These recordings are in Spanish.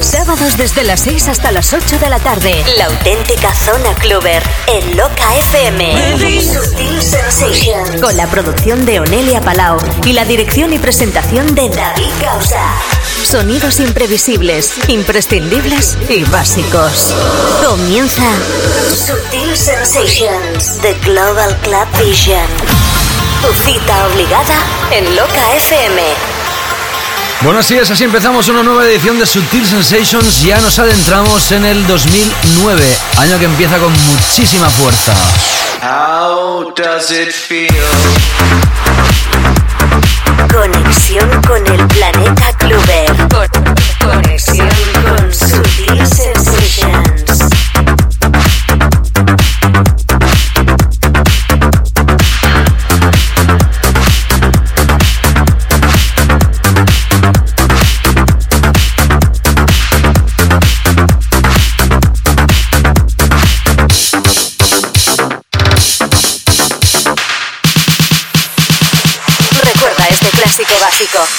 Sábados desde las 6 hasta las 8 de la tarde. La auténtica zona cluber en Loca FM. Sutil Sensations. Con la producción de Onelia Palau y la dirección y presentación de David Causa. Sonidos imprevisibles, imprescindibles y básicos. Comienza Sutil Sensations, The Global Club Vision. Tu cita obligada en Loca FM. Bueno, así es, así empezamos una nueva edición de Sutil Sensations. Ya nos adentramos en el 2009, año que empieza con muchísima fuerza. How does it feel? Conexión con el planeta Clover. Con- conexión con Sutil Sensations. Clásico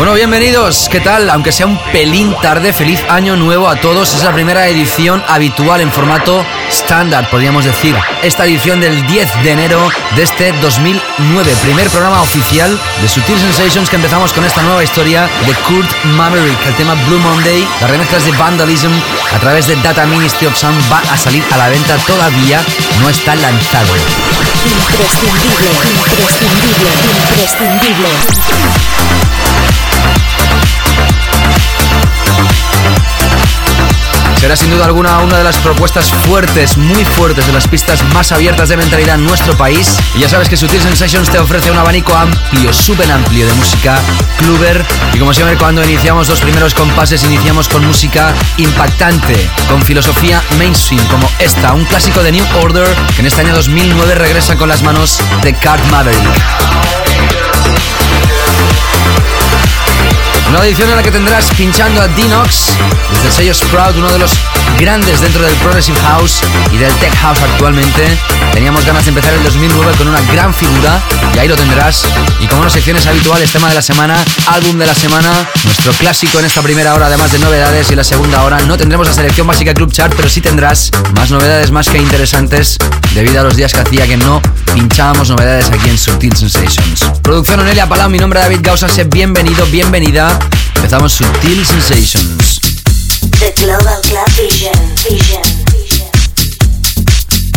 Bueno, bienvenidos, ¿qué tal? Aunque sea un pelín tarde, feliz año nuevo a todos. Es la primera edición habitual en formato estándar, podríamos decir. Esta edición del 10 de enero de este 2009, primer programa oficial de Sutil Sensations que empezamos con esta nueva historia de Kurt Maverick, el tema Blue Monday, las remezclas de Vandalism a través de Data Ministry of Sound va a salir a la venta todavía, no está lanzado. Imprescindible, imprescindible, imprescindible. Será sin duda alguna una de las propuestas fuertes, muy fuertes, de las pistas más abiertas de mentalidad en nuestro país. Y ya sabes que Sutil Sensations te ofrece un abanico amplio, súper amplio de música cluber. Y como siempre, cuando iniciamos los primeros compases, iniciamos con música impactante, con filosofía mainstream, como esta, un clásico de New Order, que en este año 2009 regresa con las manos de Cart Maverick. Una edición en la que tendrás pinchando a Dinox desde el sello Sprout, uno de los grandes dentro del Progressive House y del Tech House actualmente. Teníamos ganas de empezar el 2009 con una gran figura y ahí lo tendrás. Y como no secciones habituales, tema de la semana, álbum de la semana, nuestro clásico en esta primera hora, además de novedades, y la segunda hora no tendremos la selección básica Club Chart, pero sí tendrás más novedades más que interesantes debido a los días que hacía que no pinchábamos novedades aquí en Subtil Sensations. Producción Onelia Palau, mi nombre es David Gausa, bienvenido, bienvenida. Empezamos Subtil Sensations. The Global Club Vision. Vision.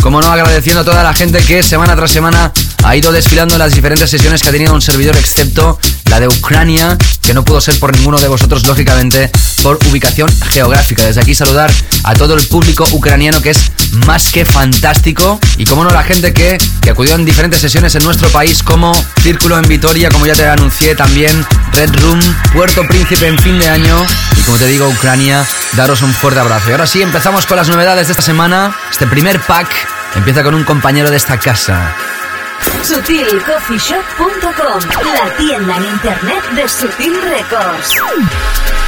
Como no, agradeciendo a toda la gente que semana tras semana ha ido desfilando en las diferentes sesiones que ha tenido un servidor, excepto la de Ucrania, que no pudo ser por ninguno de vosotros, lógicamente, por ubicación geográfica. Desde aquí saludar a todo el público ucraniano que es más que fantástico. Y como no, la gente que, que acudió en diferentes sesiones en nuestro país, como Círculo en Vitoria, como ya te anuncié también, Red Room, Puerto Príncipe en fin de año. Y como te digo, Ucrania, daros un fuerte abrazo. Y ahora sí, empezamos con las novedades de esta semana. Este primer pack empieza con un compañero de esta casa. SutilCoffeeShop.com, la tienda en internet de Sutil Records.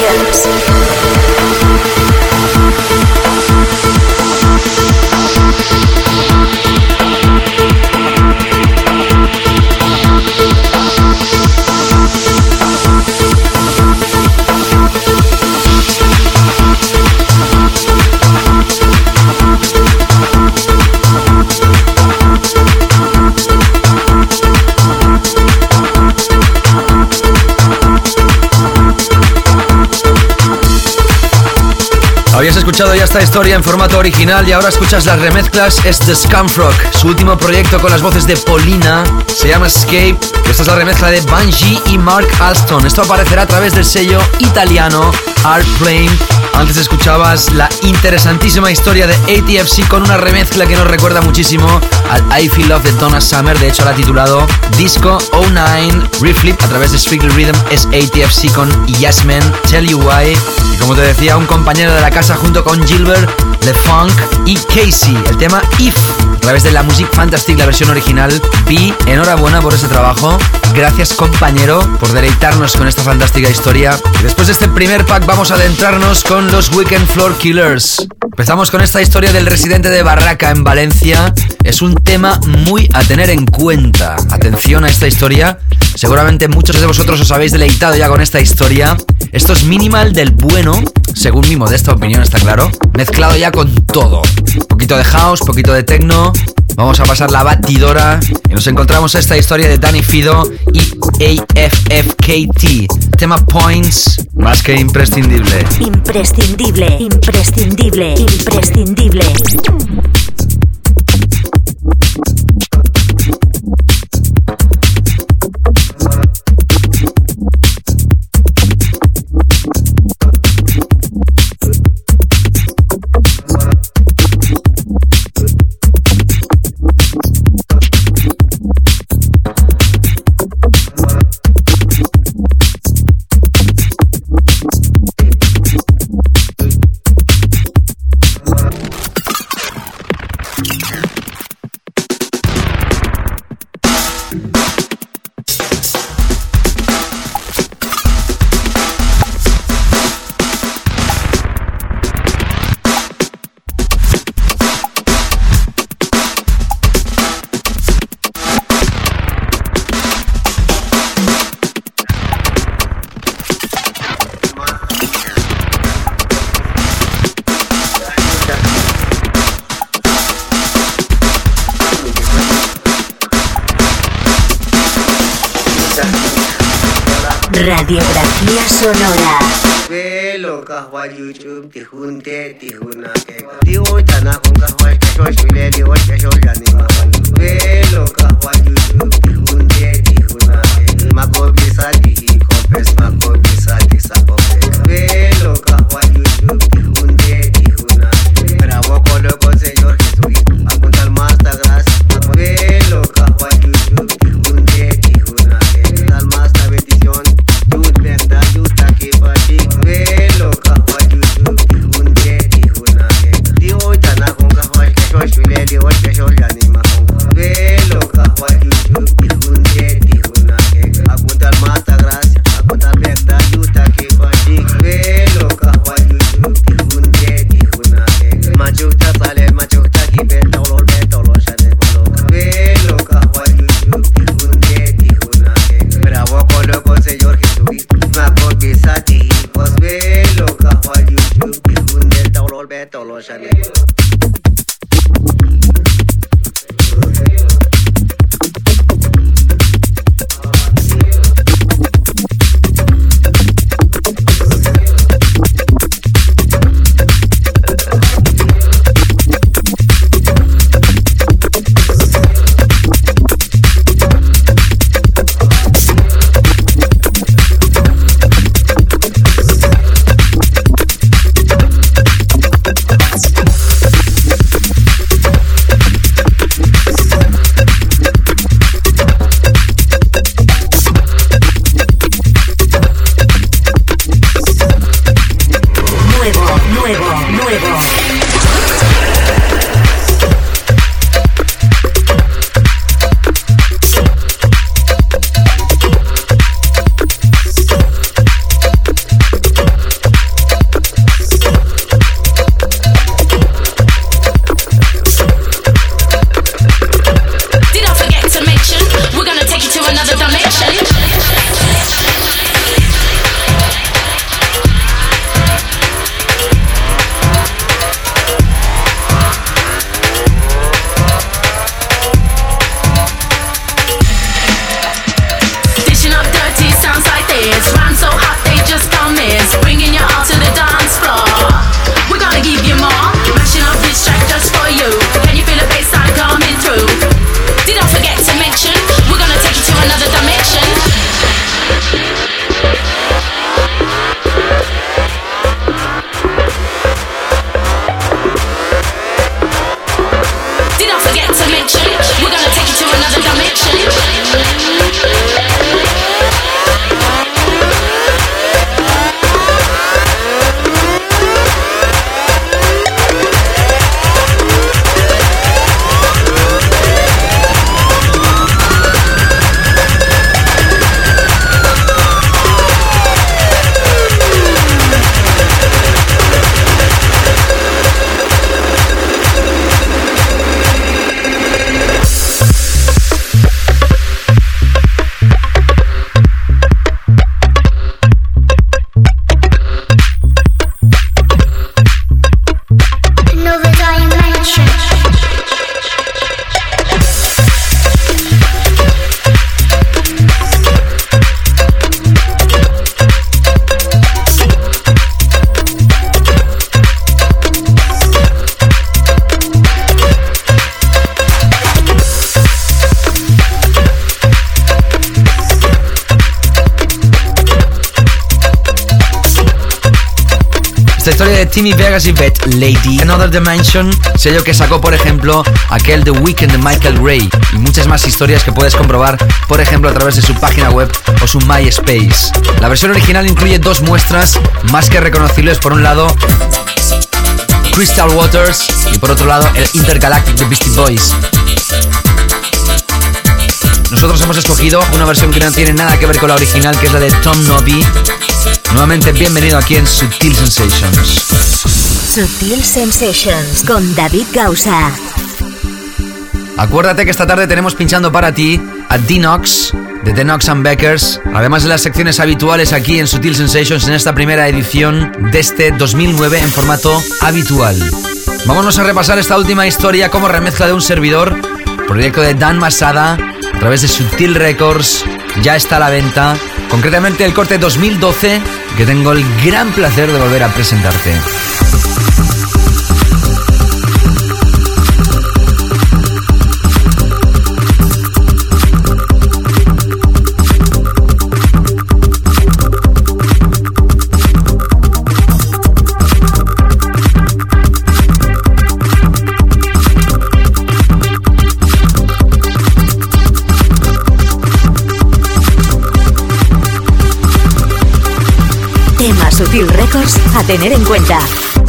emotions. Esta historia en formato original y ahora escuchas las remezclas. Es The Scumfrog, su último proyecto con las voces de Polina. Se llama Escape. Esta es la remezcla de Bungie y Mark Alston. Esto aparecerá a través del sello italiano Art Plane. Antes escuchabas la interesantísima historia de ATFC con una remezcla que nos recuerda muchísimo al I Feel Love de Donna Summer. De hecho, la ha titulado Disco 09 Reflip a través de Strictly Rhythm. Es ATFC con Yasmin, Tell You Why. Y como te decía, un compañero de la casa junto con Gilbert, The Funk y Casey. El tema If a través de la Music Fantastic, la versión original. B, enhorabuena por ese trabajo. Gracias compañero por deleitarnos con esta fantástica historia. Y después de este primer pack vamos a adentrarnos con los Weekend Floor Killers. Empezamos con esta historia del residente de Barraca en Valencia. Es un tema muy a tener en cuenta. Atención a esta historia. Seguramente muchos de vosotros os habéis deleitado ya con esta historia. Esto es minimal del bueno, según mi modesta opinión, está claro. Mezclado ya con todo. Poquito de house, poquito de techno. Vamos a pasar la batidora y nos encontramos esta historia de Danny Fido y AFFKT. Tema Points, más que imprescindible. Imprescindible, imprescindible, imprescindible. Sonora. Velo kahwa YouTube ti hunte ti huna ke ti o tana con kahwa ke sho shule di Timmy Vegas y Bet Lady. Another Dimension, sello que sacó, por ejemplo, aquel The Weeknd de Michael Ray. Y muchas más historias que puedes comprobar, por ejemplo, a través de su página web o su MySpace. La versión original incluye dos muestras más que reconocibles. Por un lado, Crystal Waters y por otro lado, el Intergalactic de Beastie Boys. Nosotros hemos escogido una versión que no tiene nada que ver con la original, que es la de Tom Nobby. Nuevamente, bienvenido aquí en Sutil Sensations. Sutil Sensations con David Gausa. Acuérdate que esta tarde tenemos pinchando para ti a Dinox de The Knox and Beckers, además de las secciones habituales aquí en Sutil Sensations en esta primera edición de este 2009 en formato habitual. Vámonos a repasar esta última historia como remezcla de un servidor, proyecto de Dan Masada, a través de Sutil Records, ya está a la venta, concretamente el corte 2012 que tengo el gran placer de volver a presentarte. Tener en cuenta.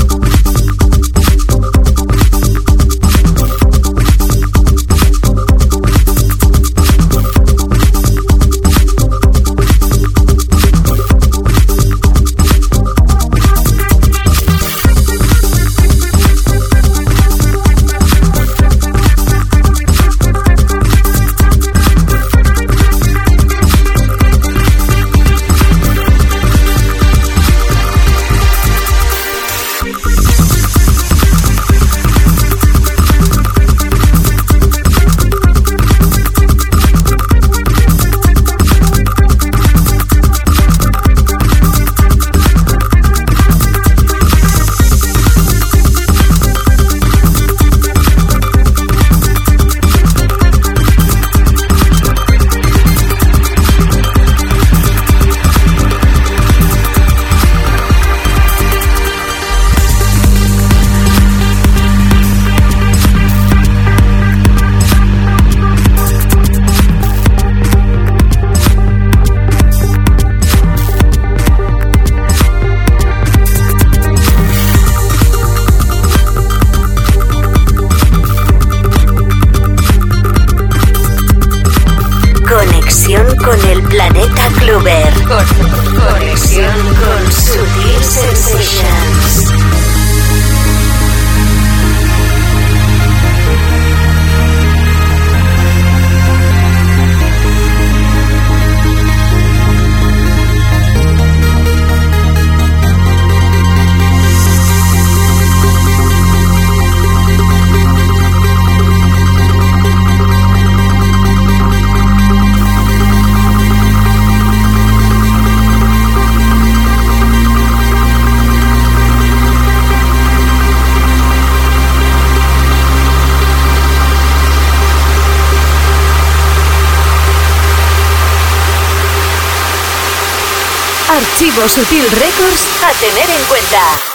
Archivo Sutil Records a tener en cuenta.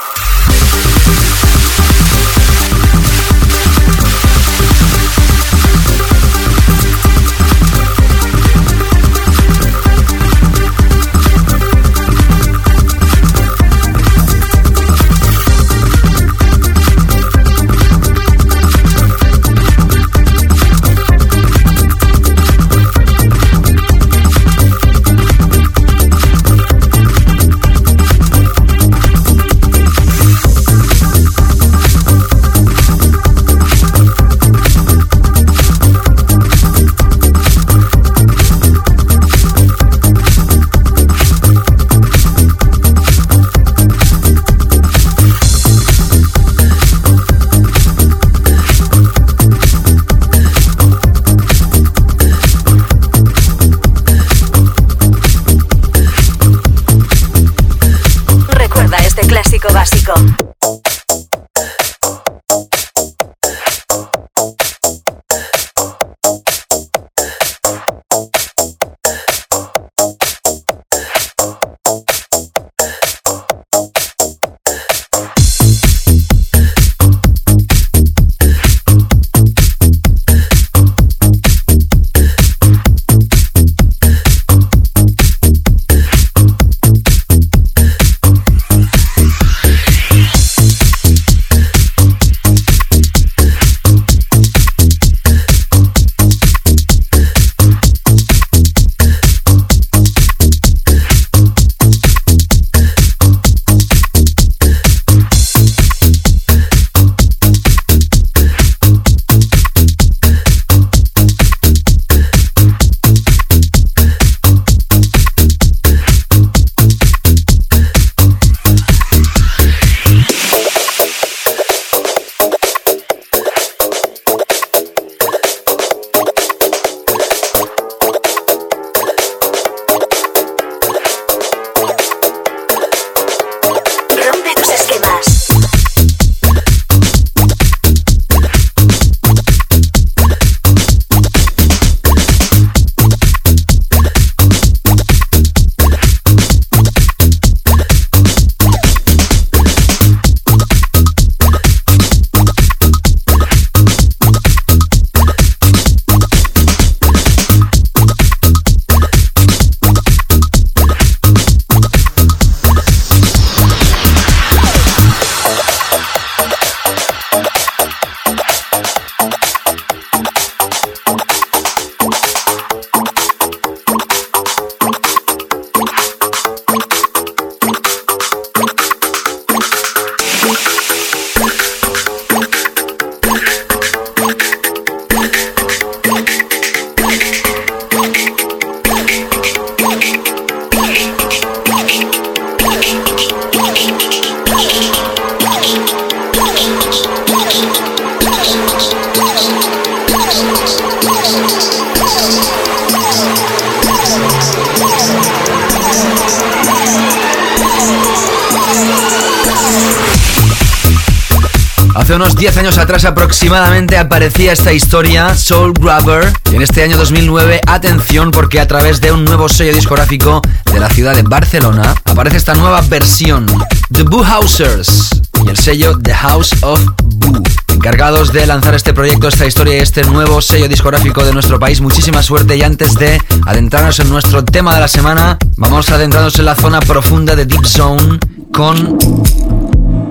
Aproximadamente aparecía esta historia, Soul Grabber. Y en este año 2009, atención porque a través de un nuevo sello discográfico de la ciudad de Barcelona aparece esta nueva versión, The Boo Housers y el sello The House of Boo. Encargados de lanzar este proyecto, esta historia y este nuevo sello discográfico de nuestro país. Muchísima suerte y antes de adentrarnos en nuestro tema de la semana, vamos adentrarnos en la zona profunda de Deep Zone con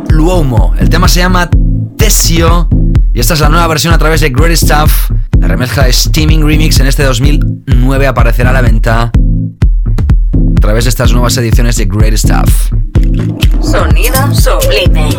Luomo. El tema se llama Tesio y esta es la nueva versión a través de Great Stuff. La remezcla de Steaming Remix en este 2009 aparecerá a la venta a través de estas nuevas ediciones de Great Stuff. Sonido sublime.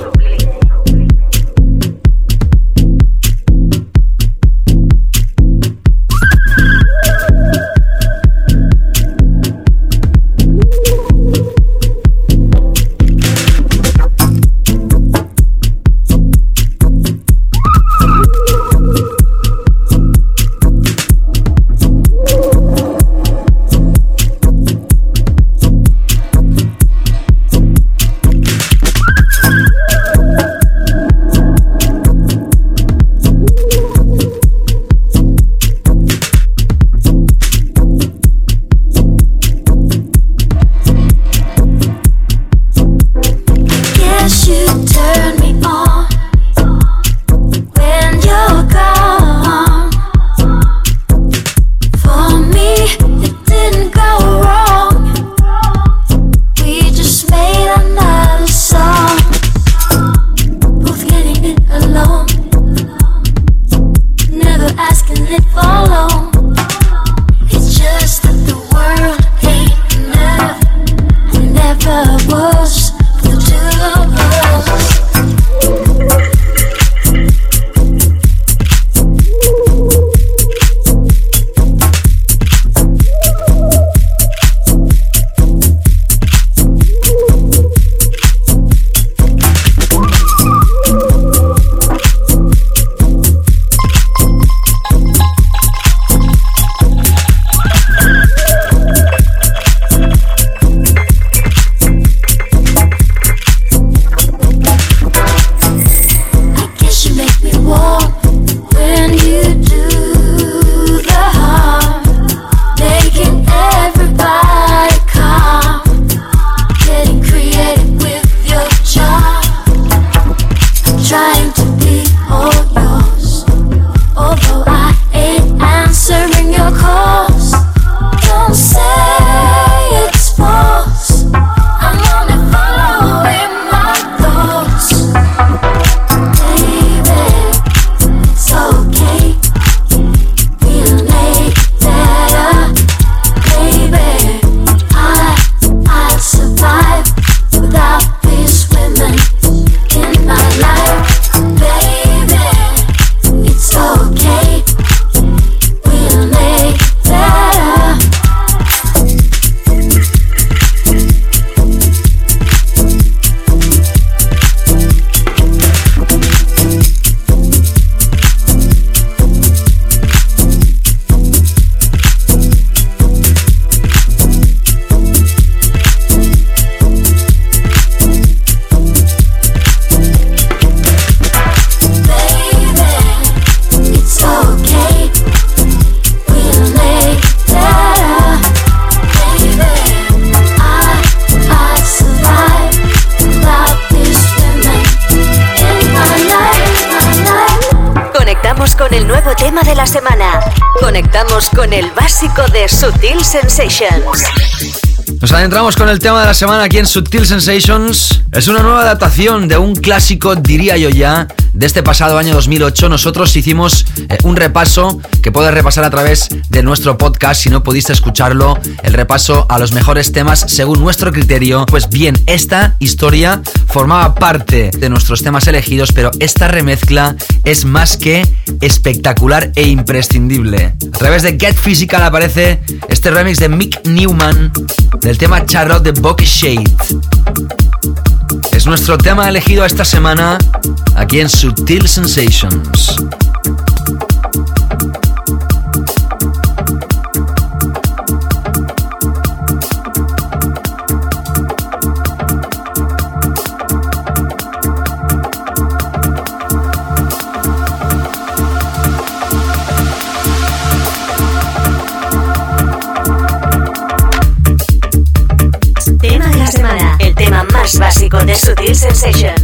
Sutil Sensations. Nos adentramos con el tema de la semana aquí en Subtil Sensations. Es una nueva adaptación de un clásico, diría yo ya, de este pasado año 2008. Nosotros hicimos eh, un repaso que puedes repasar a través de nuestro podcast si no pudiste escucharlo. El repaso a los mejores temas según nuestro criterio. Pues bien, esta historia formaba parte de nuestros temas elegidos, pero esta remezcla es más que espectacular e imprescindible. A través de Get Physical aparece este remix de Mick Newman del tema Charlotte de Buck Shade. Es nuestro tema elegido esta semana aquí en Sutil Sensations. Sensations.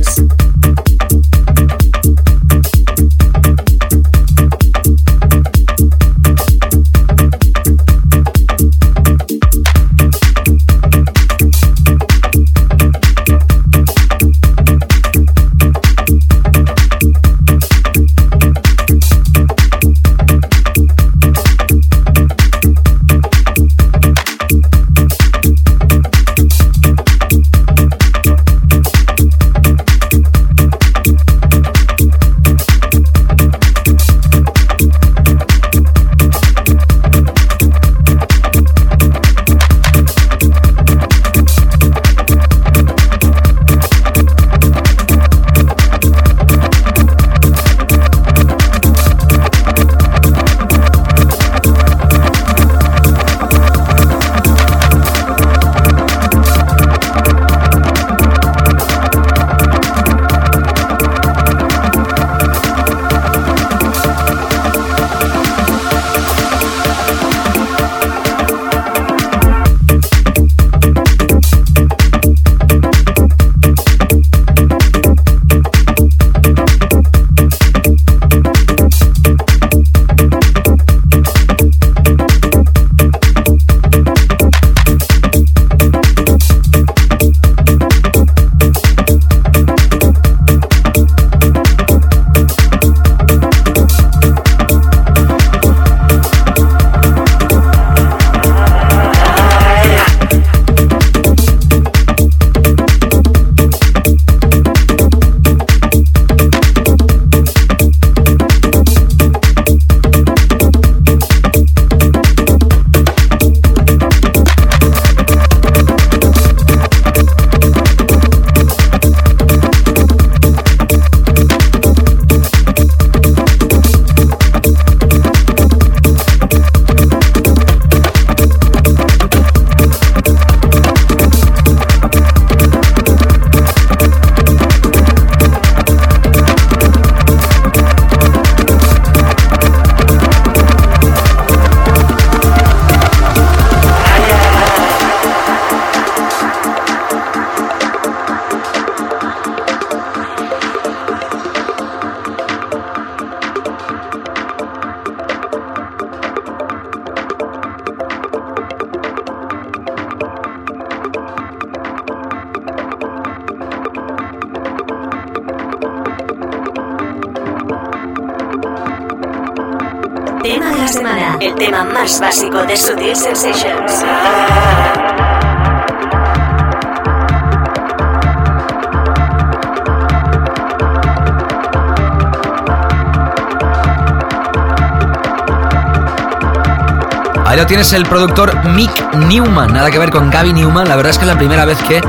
Ahí lo tienes el productor Mick Newman, nada que ver con Gaby Newman. La verdad es que es la primera vez que eh,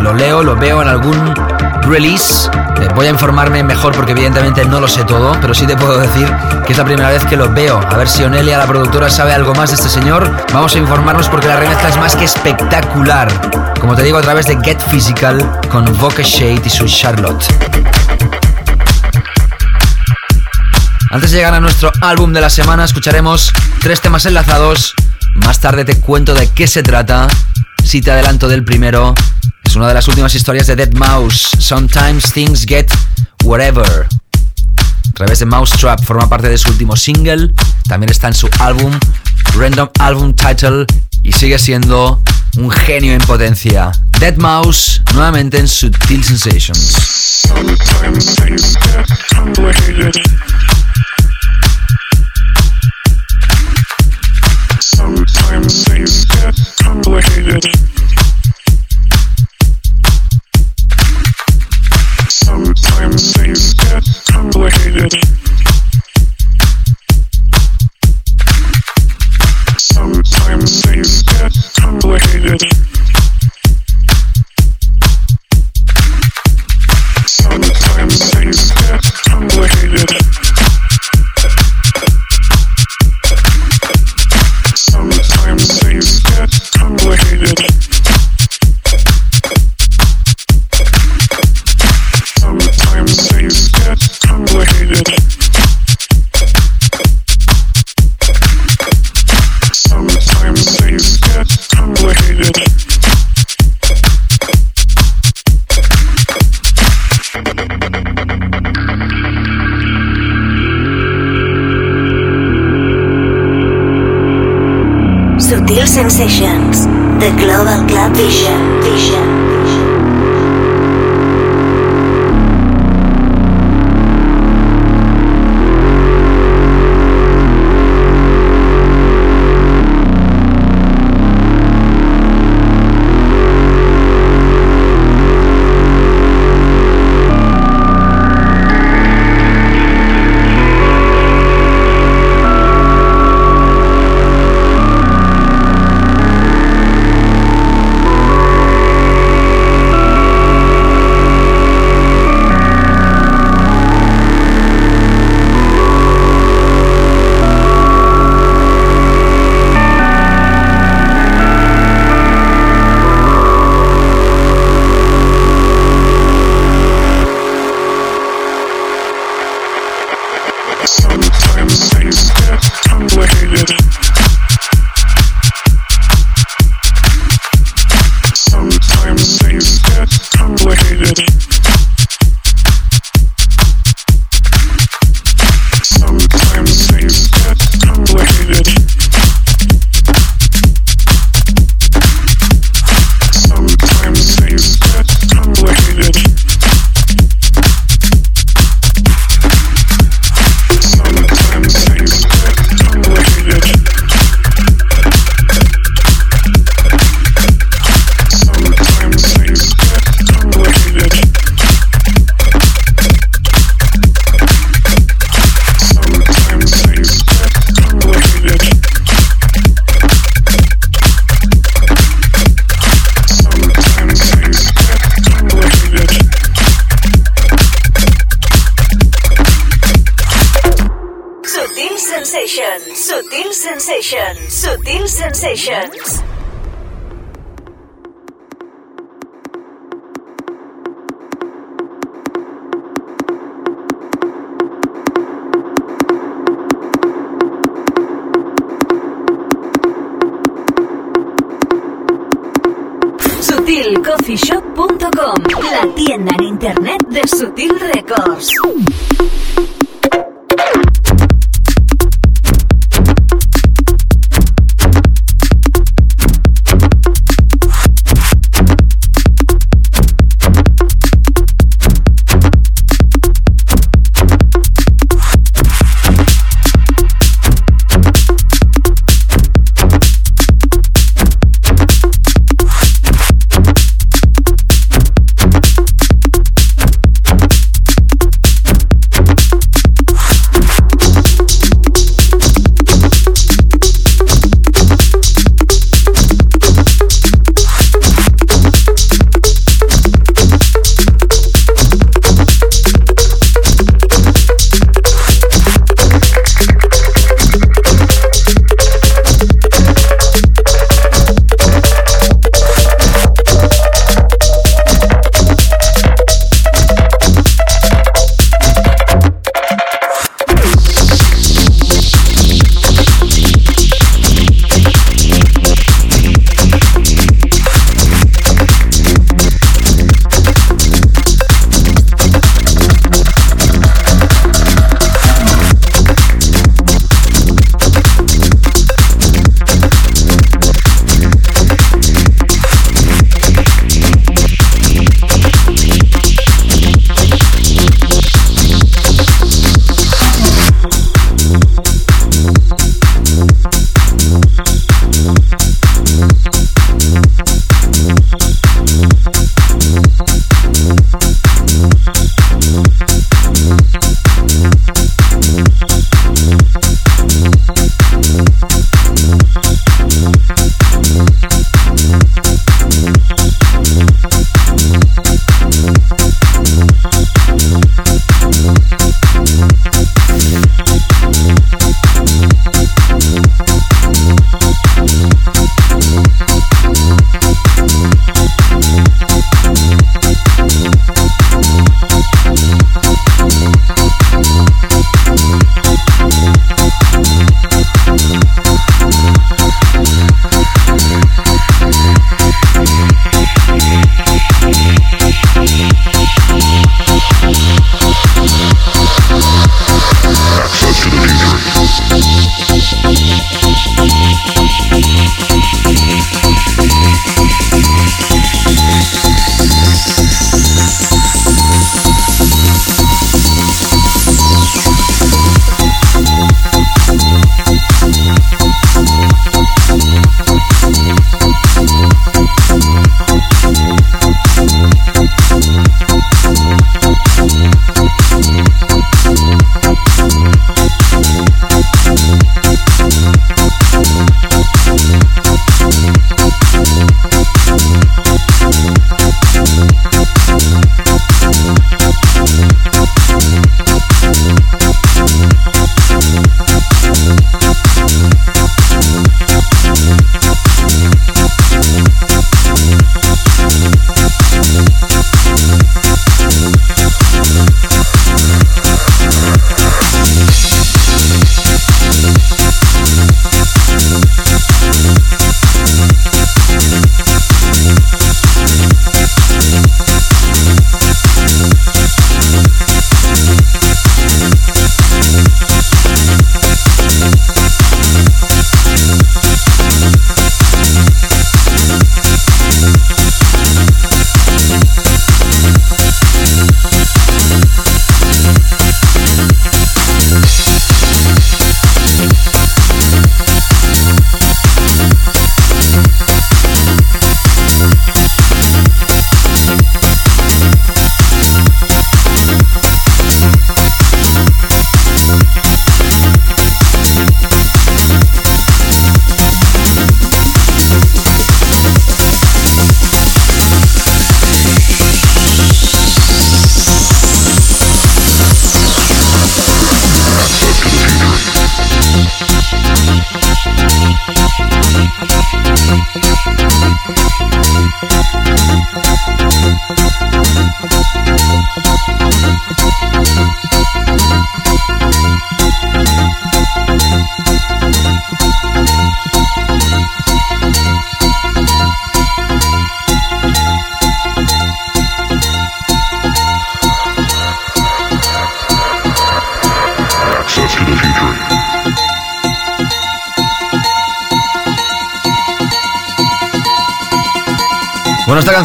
lo leo, lo veo en algún release. Eh, voy a informarme mejor porque evidentemente no lo sé todo, pero sí te puedo decir que es la primera vez que lo veo. A ver si Onelia, la productora, sabe algo más de este señor. Vamos a informarnos porque la remezcla es más que espectacular. Como te digo, a través de Get Physical con Voca Shade y su Charlotte. Antes de llegar a nuestro álbum de la semana, escucharemos tres temas enlazados. Más tarde te cuento de qué se trata. Si te adelanto del primero, es una de las últimas historias de Dead Mouse. Sometimes things get whatever. A través de Mousetrap forma parte de su último single. También está en su álbum, Random Album Title, y sigue siendo un genio en potencia. Dead Mouse, nuevamente en Sutil Sensations. Sometimes things get complicated. Sometimes things get complicated. Sometimes things get complicated. sensations. The Global Club Vision. Vision. SutilCoffeeShop.com, la tienda en internet de Sutil Records.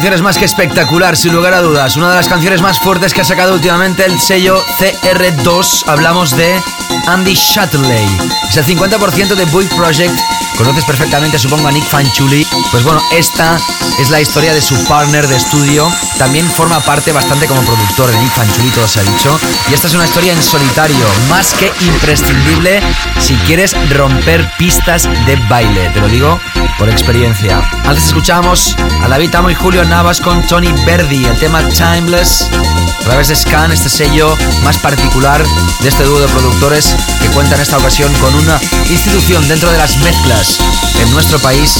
Bueno, esta canción es más que espectacular, sin lugar a dudas. Una de las canciones más fuertes que ha sacado últimamente el sello CR2. Hablamos de Andy Shutley. Es el 50% de Boy Project. Conoces perfectamente, supongo, a Nick Fanchuli. Pues bueno, esta es la historia de su partner de estudio. También forma parte bastante como productor de Nick Fanchuli, todo se ha dicho. Y esta es una historia en solitario, más que imprescindible si quieres romper pistas de baile. Te lo digo por experiencia. Antes escuchamos a David Amo y Julio Navas con Tony Verdi, el tema Timeless, a través de Scan, este sello más particular de este dúo de productores que cuenta en esta ocasión con una institución dentro de las mezclas en nuestro país.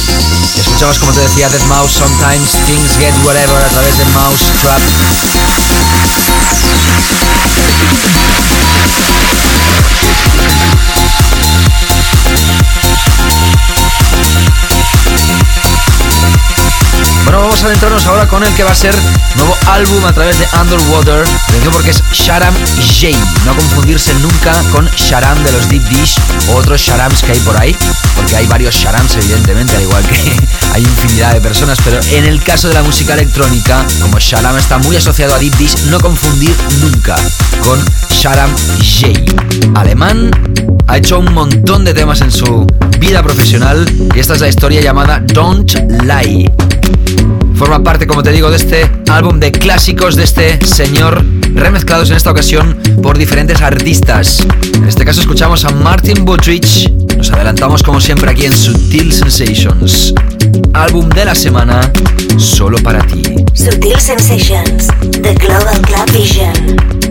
Escuchamos, como te decía, Dead Mouse, Sometimes Things Get Whatever a través de Mouse Trap. Vamos a adentrarnos ahora con el que va a ser nuevo álbum a través de Underwater. Porque es Sharam J. No confundirse nunca con Sharam de los Deep Dish o otros Sharams que hay por ahí. Porque hay varios Sharams, evidentemente, al igual que hay infinidad de personas. Pero en el caso de la música electrónica, como Sharam está muy asociado a Deep Dish, no confundir nunca con Sharam J. Alemán, ha hecho un montón de temas en su vida profesional y esta es la historia llamada Don't Lie. Forma parte, como te digo, de este álbum de clásicos de este señor, remezclados en esta ocasión por diferentes artistas. En este caso escuchamos a Martin Butrich. Nos adelantamos como siempre aquí en Sutil Sensations. Álbum de la semana, solo para ti. Sutil Sensations, The Global Club Vision.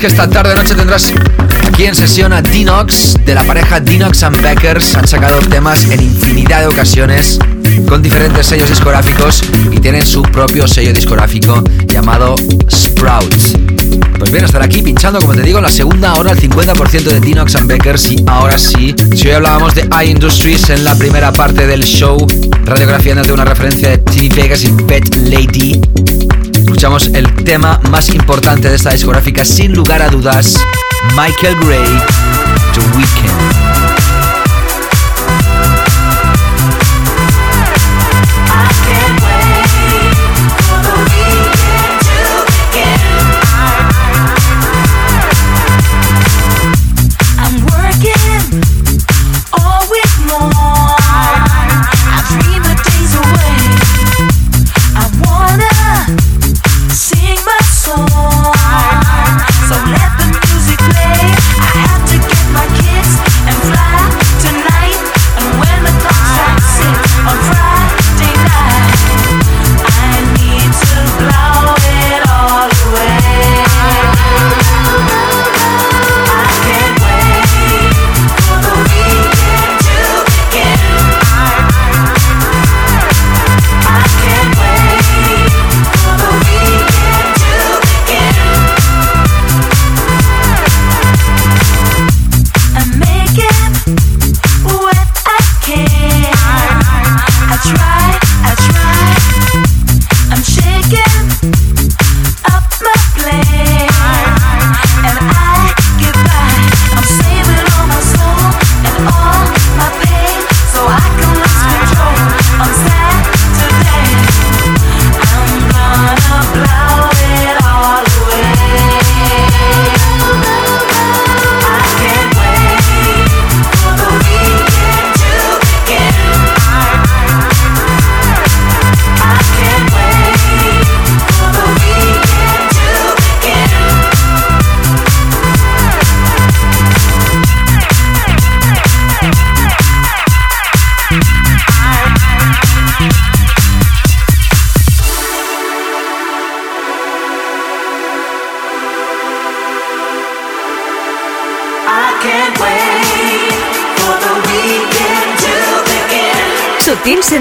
Que esta tarde noche tendrás aquí en sesión a Dinox de la pareja Dinox and Beckers. Han sacado temas en infinidad de ocasiones con diferentes sellos discográficos y tienen su propio sello discográfico llamado Sprout. Pues bien, estar aquí pinchando, como te digo, la segunda hora el 50% de Dinox and Beckers y ahora sí, si hoy hablábamos de iIndustries en la primera parte del show, radiografiándote una referencia de TV Vegas y Pet Lady, Escuchamos el tema más importante de esta discográfica, sin lugar a dudas, Michael Gray, The Weeknd.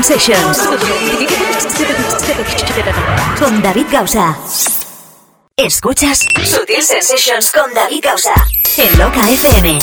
Sensations. Con David Gausa. Escuchas Sutil Sensations con David Gausa. En Loca FM.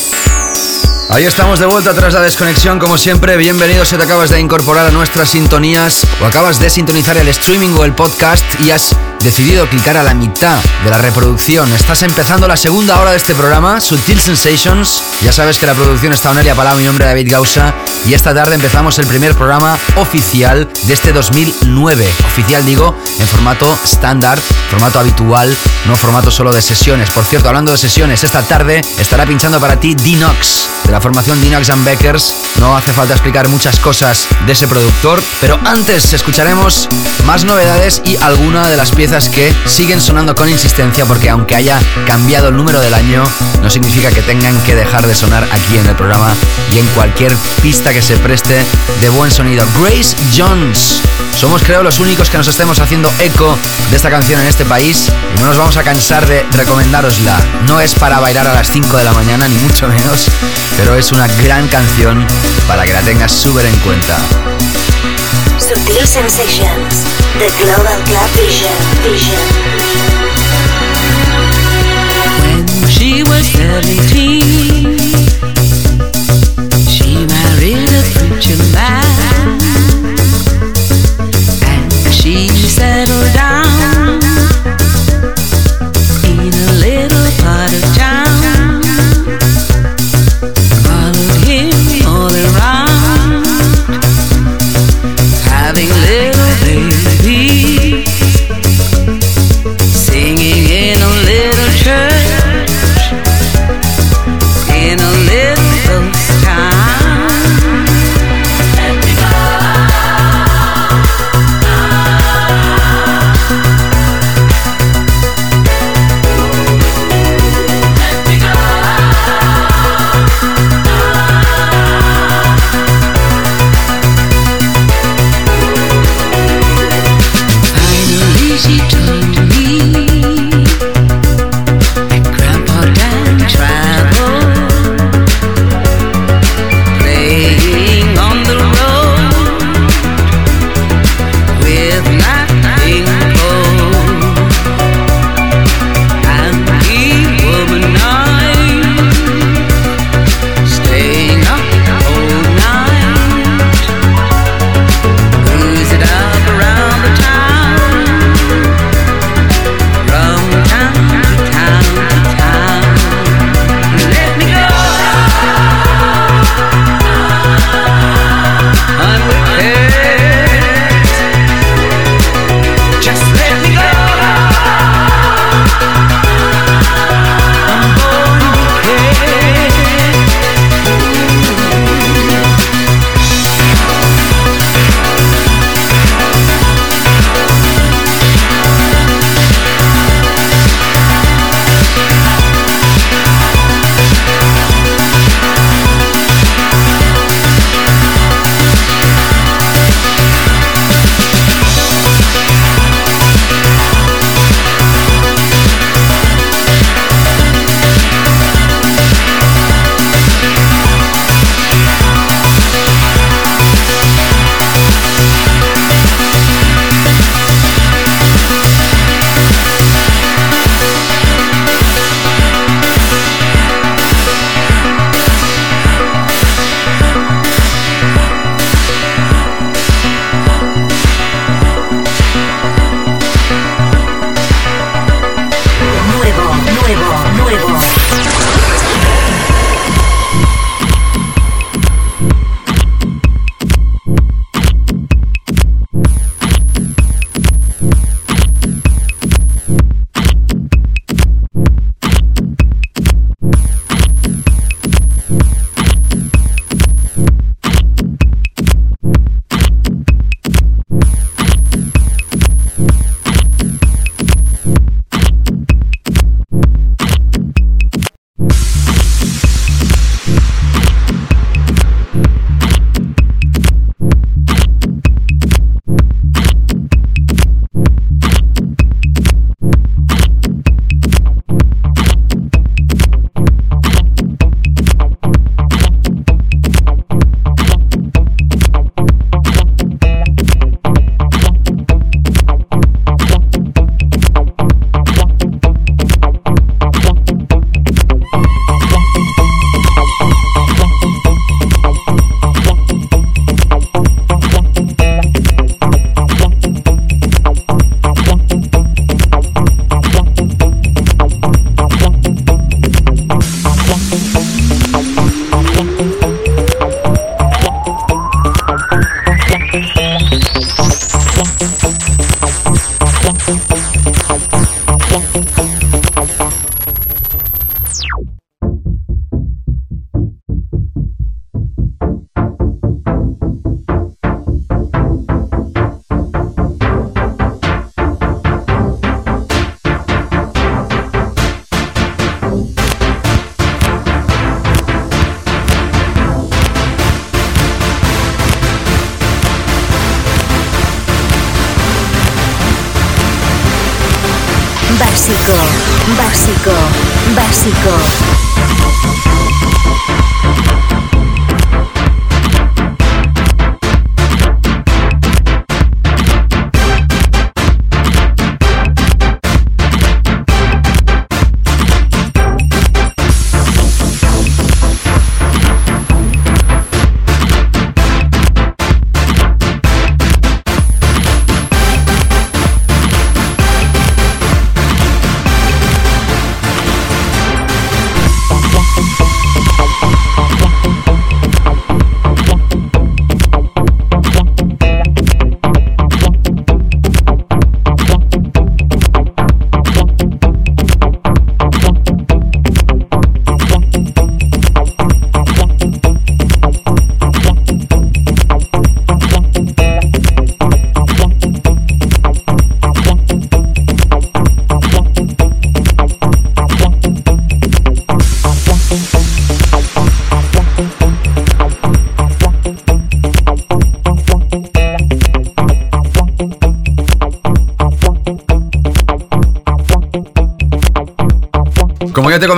Ahí estamos de vuelta tras la desconexión, como siempre. Bienvenidos si te acabas de incorporar a nuestras sintonías o acabas de sintonizar el streaming o el podcast y has decidido clicar a la mitad de la reproducción. Estás empezando la segunda hora de este programa, Sutil Sensations. Ya sabes que la producción está Onelia Palau, mi nombre es David Gausa. Y esta tarde empezamos el primer programa oficial de este 2009. Oficial digo, en formato estándar, formato habitual, no formato solo de sesiones. Por cierto, hablando de sesiones, esta tarde estará pinchando para ti Dinox, de la formación Dinox and Beckers. No hace falta explicar muchas cosas de ese productor, pero antes escucharemos más novedades y alguna de las piezas que siguen sonando con insistencia porque aunque haya cambiado el número del año, no significa que tengan que dejar de sonar aquí en el programa y en cualquier pista que se preste de buen sonido. Grace Jones. Somos creo los únicos que nos estemos haciendo eco de esta canción en este país y no nos vamos a cansar de recomendárosla. No es para bailar a las 5 de la mañana, ni mucho menos, pero es una gran canción para que la tengas súper en cuenta. Sutil Sensations. The Global Club Vision. Vision. When she was 17,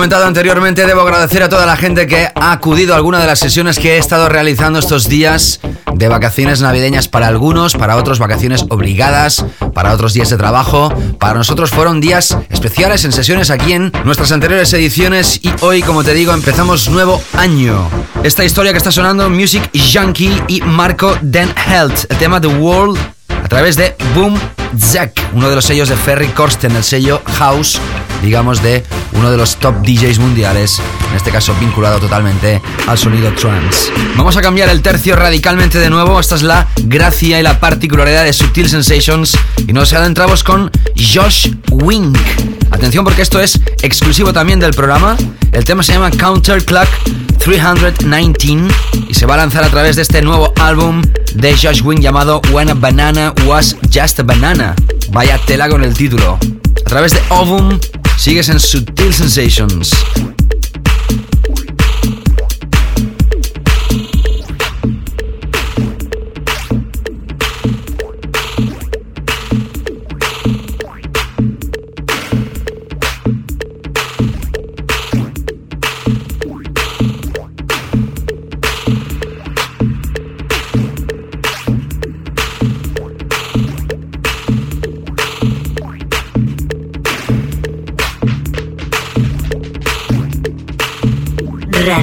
comentado anteriormente, debo agradecer a toda la gente que ha acudido a alguna de las sesiones que he estado realizando estos días de vacaciones navideñas para algunos, para otros vacaciones obligadas, para otros días de trabajo. Para nosotros fueron días especiales en sesiones aquí en nuestras anteriores ediciones y hoy, como te digo, empezamos nuevo año. Esta historia que está sonando, Music Junkie y Marco Den Health, el tema The World a través de Boom Zack, uno de los sellos de Ferry Corsten, el sello House, digamos, de uno de los top DJs mundiales, en este caso vinculado totalmente al sonido trance. Vamos a cambiar el tercio radicalmente de nuevo, esta es la gracia y la particularidad de Subtil Sensations y nos adentramos con Josh Wink. Atención porque esto es exclusivo también del programa, el tema se llama Counter Clock 319 y se va a lanzar a través de este nuevo álbum de Josh Wing llamado When a Banana Was Just a Banana. Vaya tela con el título. A través de Ovum sigues en Subtil Sensations.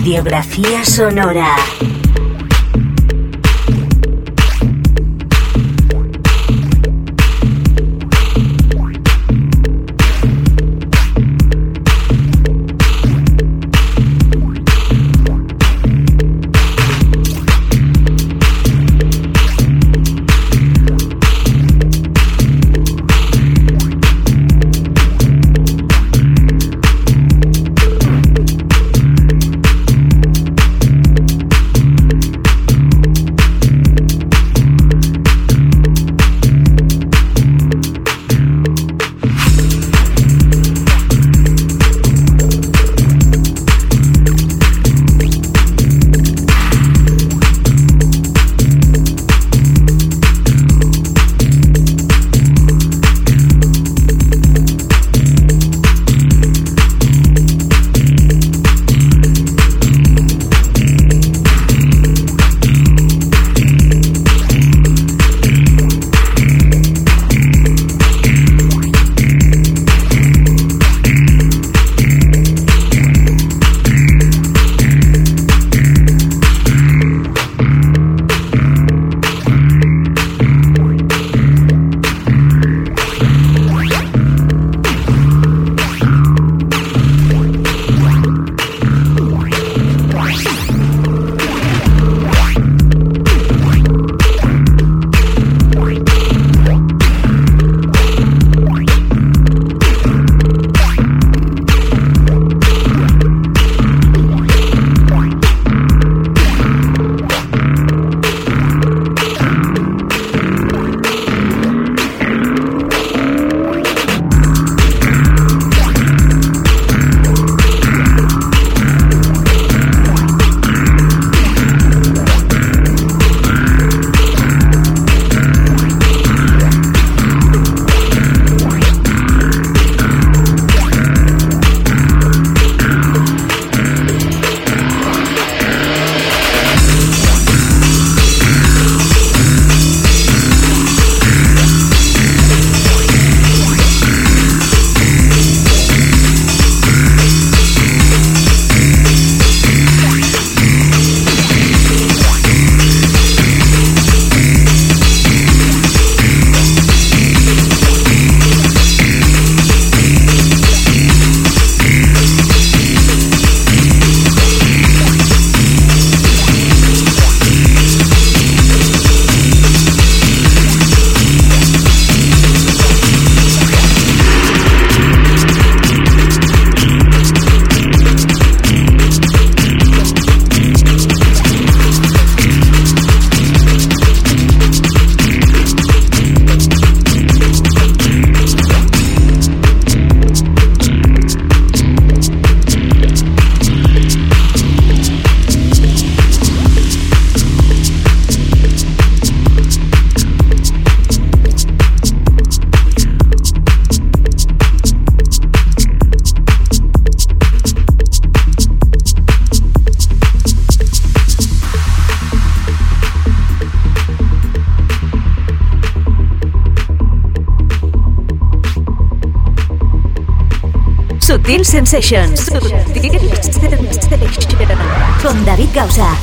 Radiografía sonora. Sensations. Con David Gausa.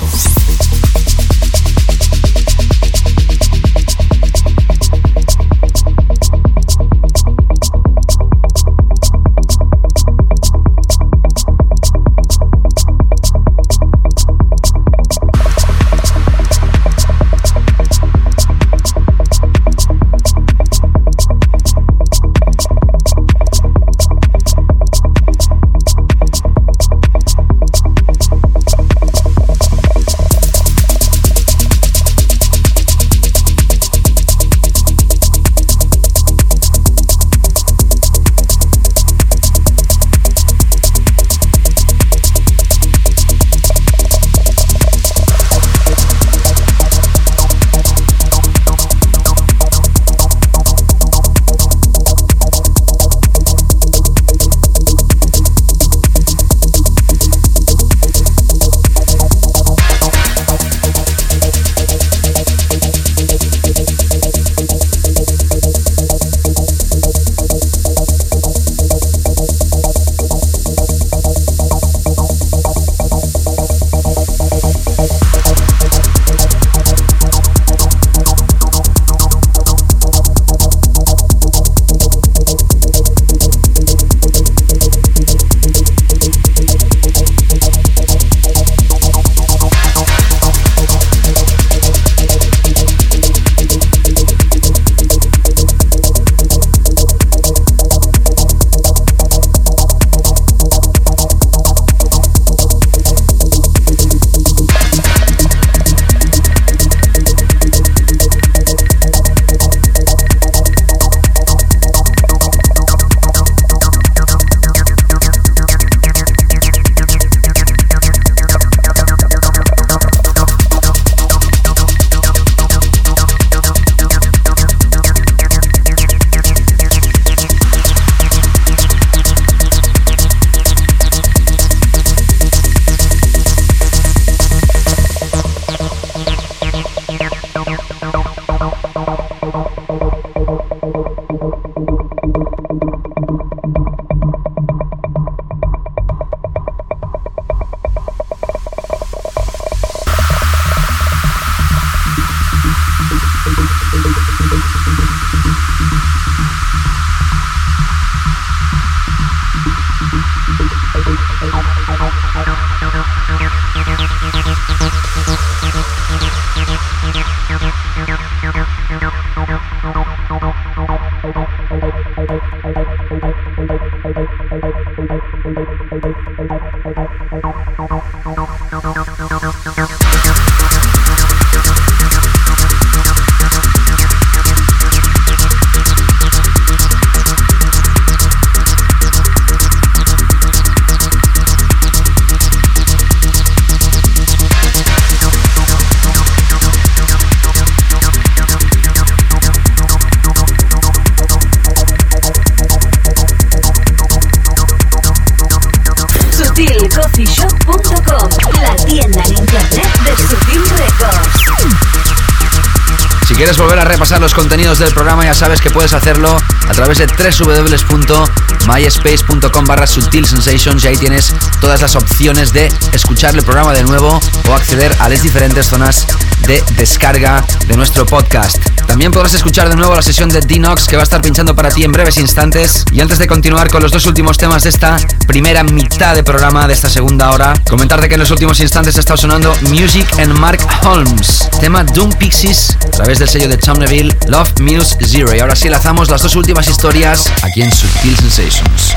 Los contenidos del programa, ya sabes que puedes hacerlo a través de www.myspace.com barra Sutil Sensations y ahí tienes todas las opciones de escuchar el programa de nuevo o acceder a las diferentes zonas de descarga de nuestro podcast. También podrás escuchar de nuevo la sesión de Dinox que va a estar pinchando para ti en breves instantes. Y antes de continuar con los dos últimos temas de esta primera mitad de programa de esta segunda hora, comentarte que en los últimos instantes está sonando Music and Mark Holmes, tema Doom Pixies a través del sello de Tom Neville, Love Muse Zero. Y ahora sí lanzamos las dos últimas historias aquí en Sutil Sensations.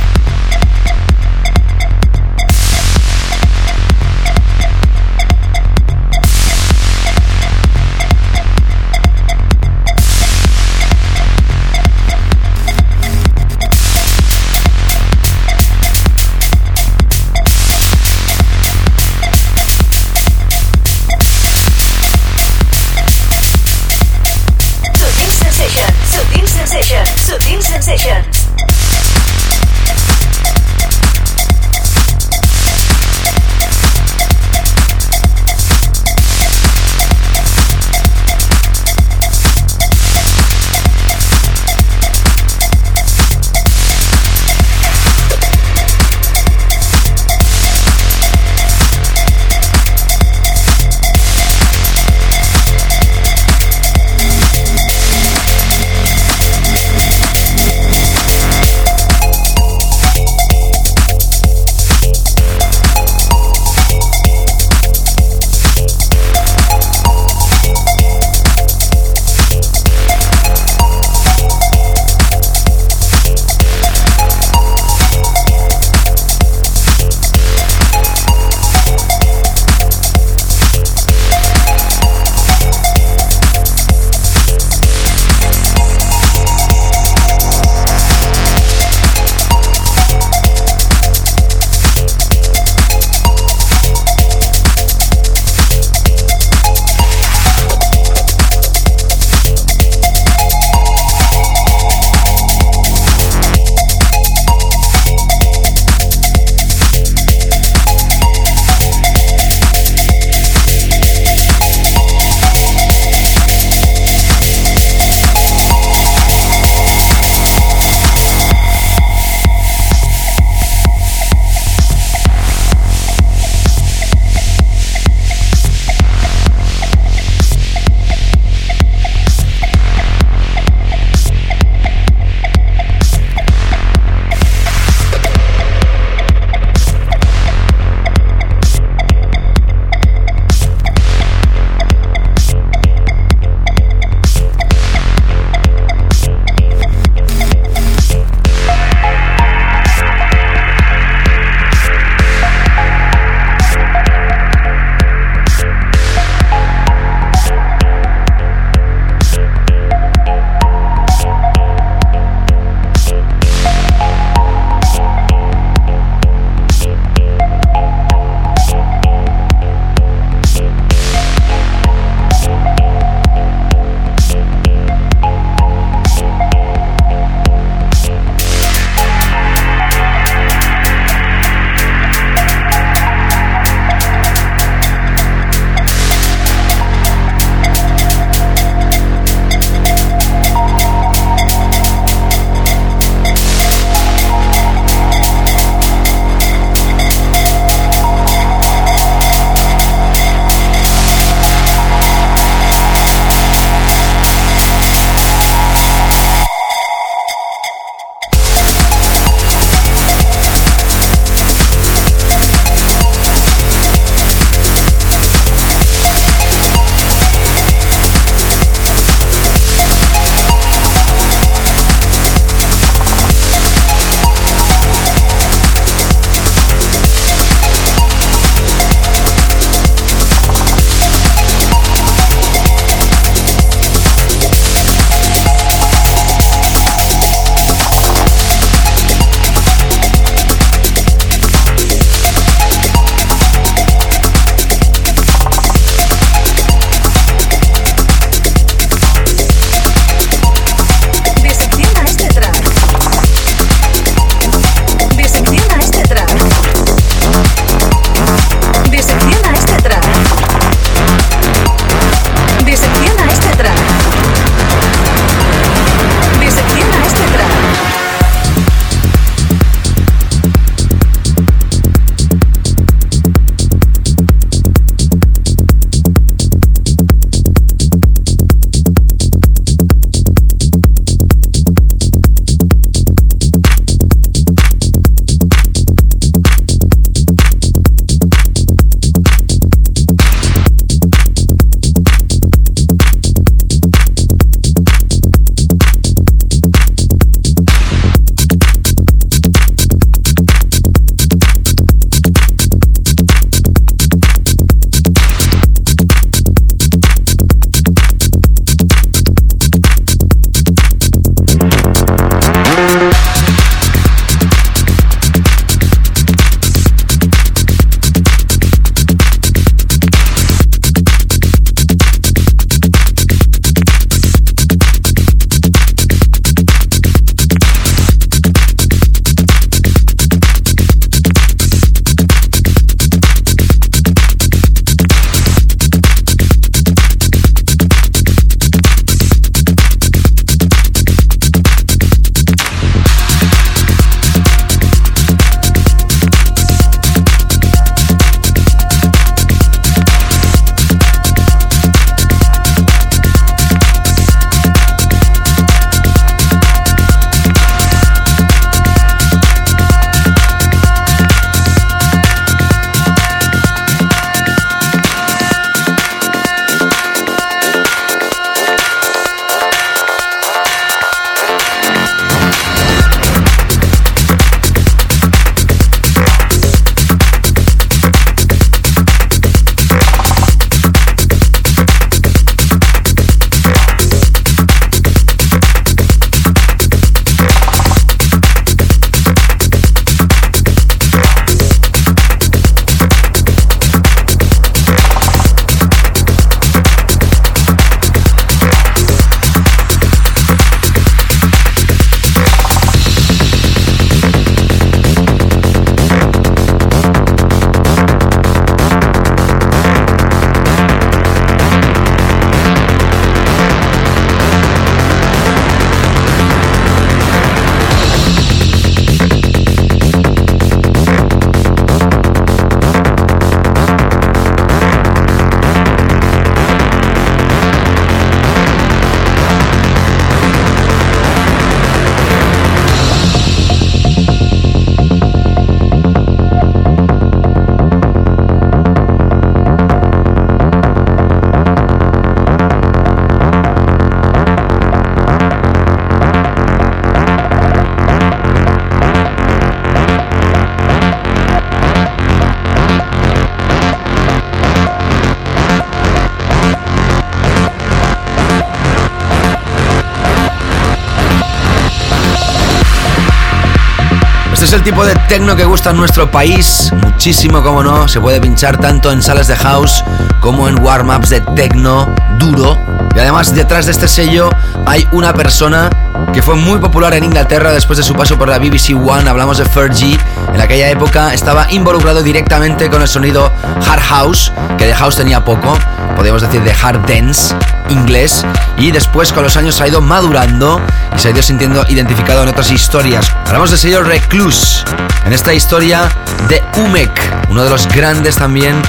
Es el tipo de techno que gusta en nuestro país, muchísimo como no, se puede pinchar tanto en salas de house como en warm-ups de techno duro. Y además detrás de este sello hay una persona que fue muy popular en Inglaterra después de su paso por la BBC One, hablamos de Fergie, en aquella época estaba involucrado directamente con el sonido hard house, que de house tenía poco, podríamos decir de hard dance inglés, y después con los años ha ido madurando y se ha ido sintiendo identificado en otras historias. Hablamos del sello Recluse, en esta historia de Umek, uno de los grandes también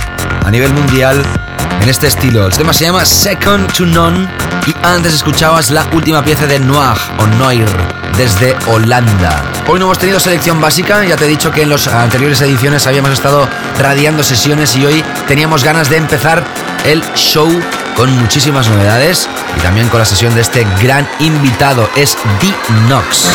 a nivel mundial en este estilo. El tema se llama Second to None y antes escuchabas la última pieza de Noir o Noir desde Holanda. Hoy no hemos tenido selección básica, ya te he dicho que en las anteriores ediciones habíamos estado radiando sesiones y hoy teníamos ganas de empezar el show con muchísimas novedades y también con la sesión de este gran invitado, es D-Nox.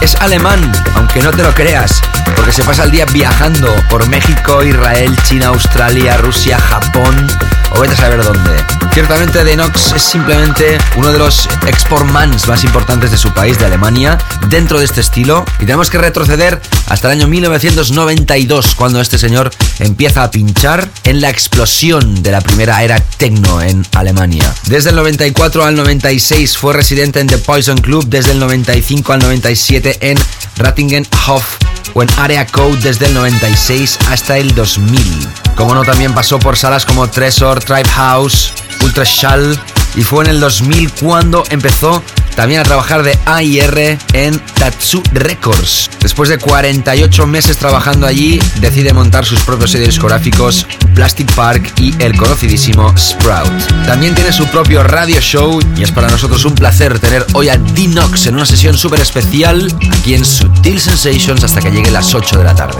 Es alemán, aunque no te lo creas, porque se pasa el día viajando por México, Israel, China, Australia, Rusia, Japón o vete a saber dónde. Ciertamente Denox es simplemente uno de los exportmans más importantes de su país, de Alemania, dentro de este estilo. Y tenemos que retroceder hasta el año 1992, cuando este señor empieza a pinchar en la explosión de la primera era techno en Alemania. Desde el 94 al 96 fue residente en The Poison Club, desde el 95 al 97 en Rattingenhof o en Code desde el 96 hasta el 2000. Como no, también pasó por salas como Tresor, Tribe House, Ultra Shell y fue en el 2000 cuando empezó también a trabajar de AIR en Tatsu Records. Después de 48 meses trabajando allí, decide montar sus propios sellos discográficos Plastic Park y el conocidísimo Sprout. También tiene su propio radio show y es para nosotros un placer tener hoy a Dinox en una sesión súper especial aquí en Sutil Sensations hasta que llegue las 8 de la tarde.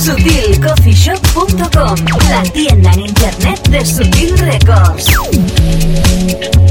SutilCoffeeShop.com, la tienda en internet de Sutil Records. Thank you.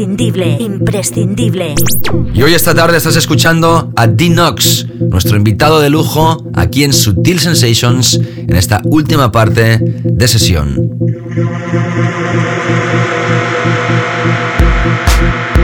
Imprescindible, imprescindible. Y hoy esta tarde estás escuchando a Dinox, nuestro invitado de lujo aquí en Sutil Sensations en esta última parte de sesión.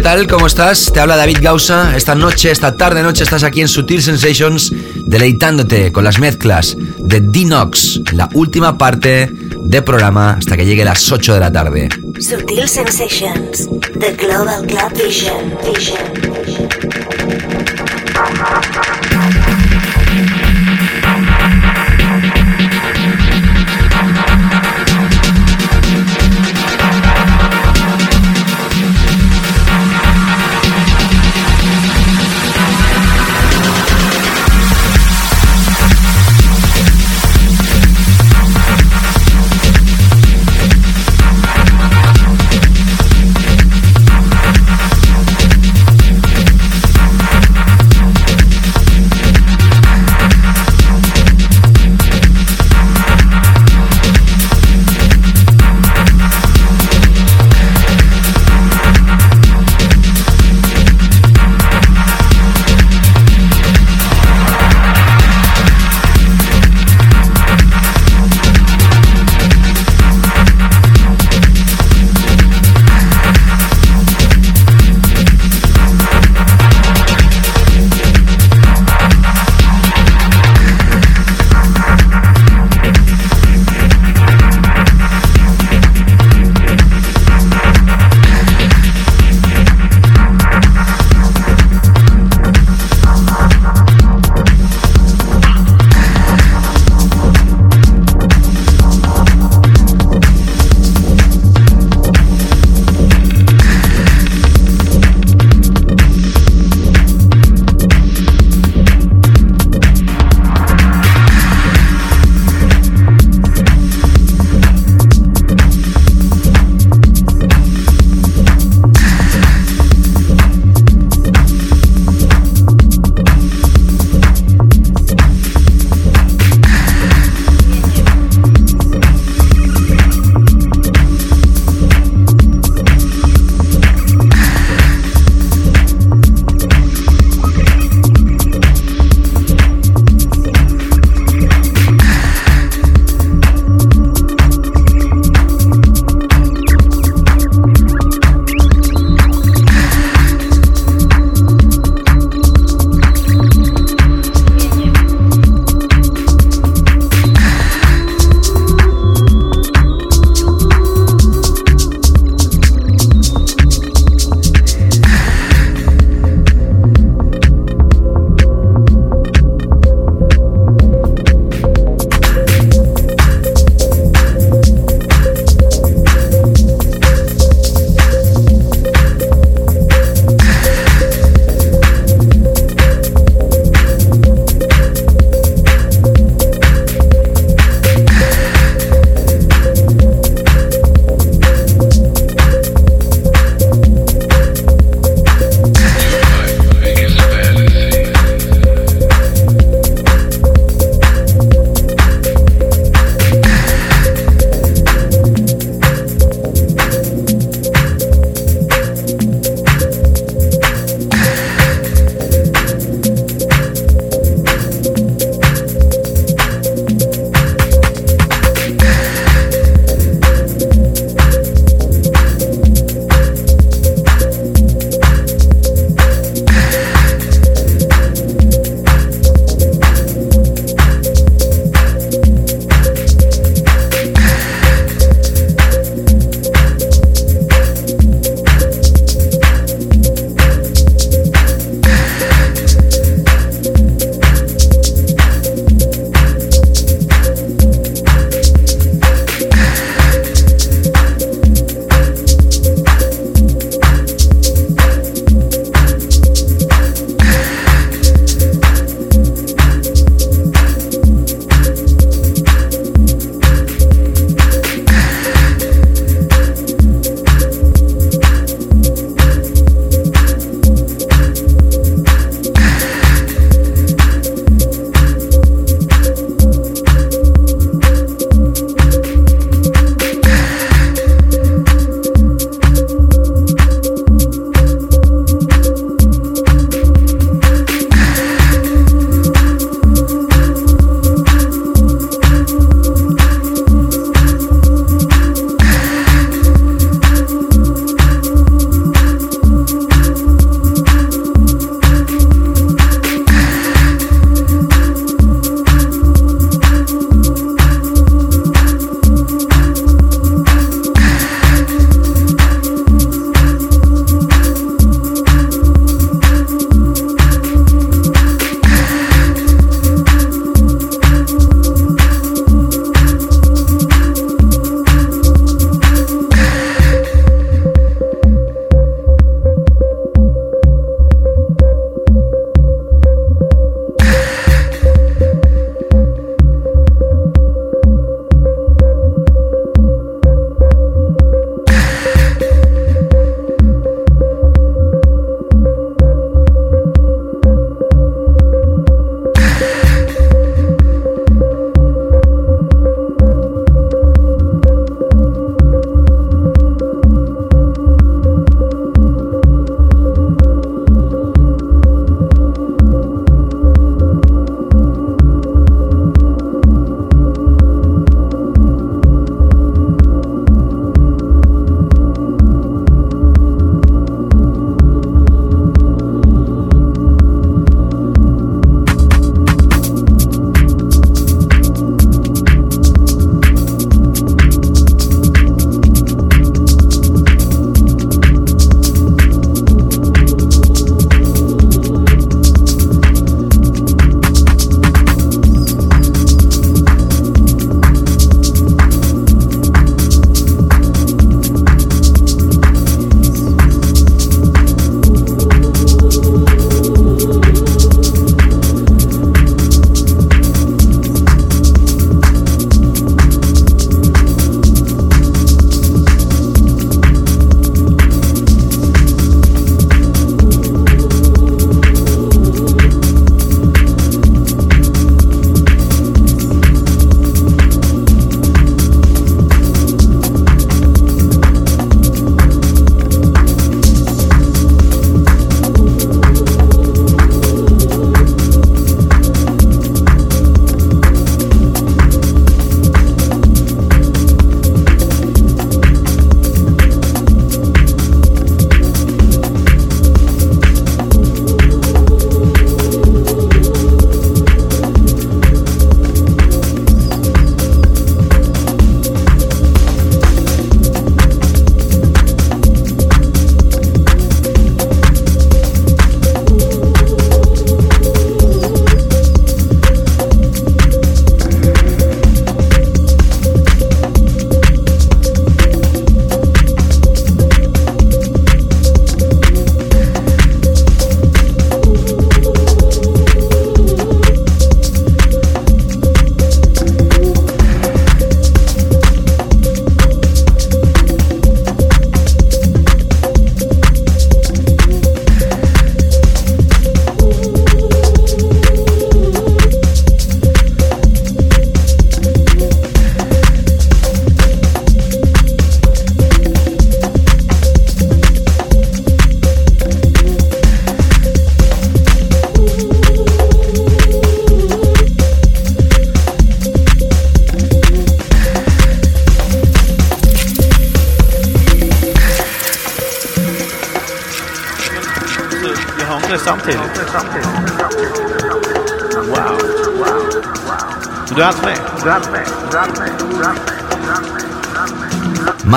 tal? ¿Cómo estás? Te habla David Gausa. Esta noche, esta tarde noche, estás aquí en Sutil Sensations, deleitándote con las mezclas de Dinox, la última parte de programa hasta que llegue las 8 de la tarde. Sutil Sensations, The Global Club. Vision. Vision.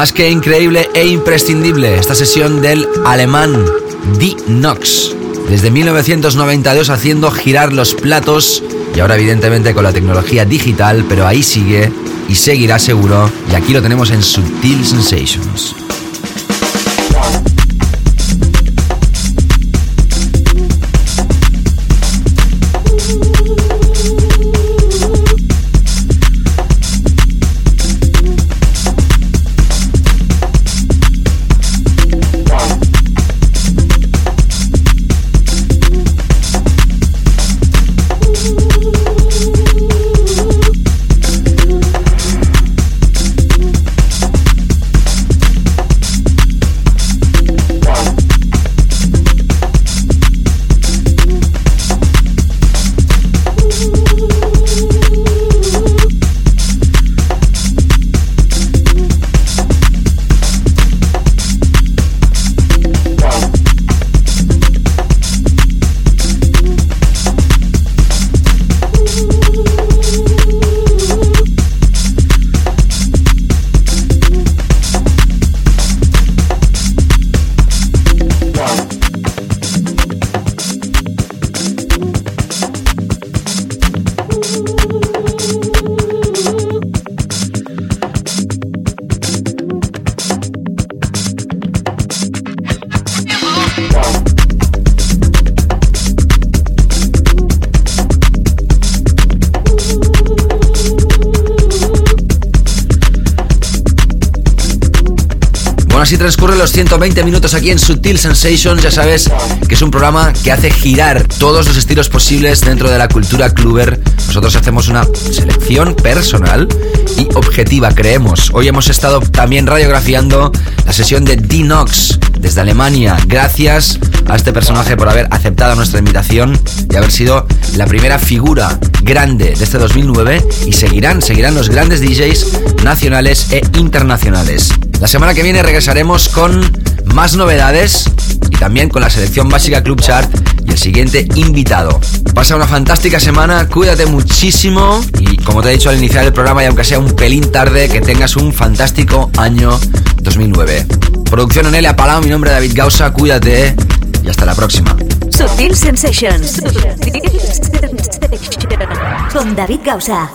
Más que increíble e imprescindible esta sesión del alemán D-Nox. Desde 1992 haciendo girar los platos y ahora evidentemente con la tecnología digital, pero ahí sigue y seguirá seguro. Y aquí lo tenemos en Subtil Sensations. Así transcurren los 120 minutos aquí en Sutil Sensations. Ya sabes que es un programa que hace girar todos los estilos posibles dentro de la cultura cluber. Nosotros hacemos una selección personal y objetiva, creemos. Hoy hemos estado también radiografiando la sesión de D-Nox desde Alemania. Gracias a este personaje por haber aceptado nuestra invitación y haber sido la primera figura grande de este 2009 y seguirán, seguirán los grandes DJs nacionales e internacionales. La semana que viene regresaremos con más novedades y también con la selección básica Club Chart y el siguiente invitado. Pasa una fantástica semana, cuídate muchísimo y como te he dicho al iniciar el programa y aunque sea un pelín tarde, que tengas un fantástico año 2009. Producción Onelia Palau, mi nombre es David Gausa, cuídate y hasta la próxima. Sutil Sensations. Con David Gausa.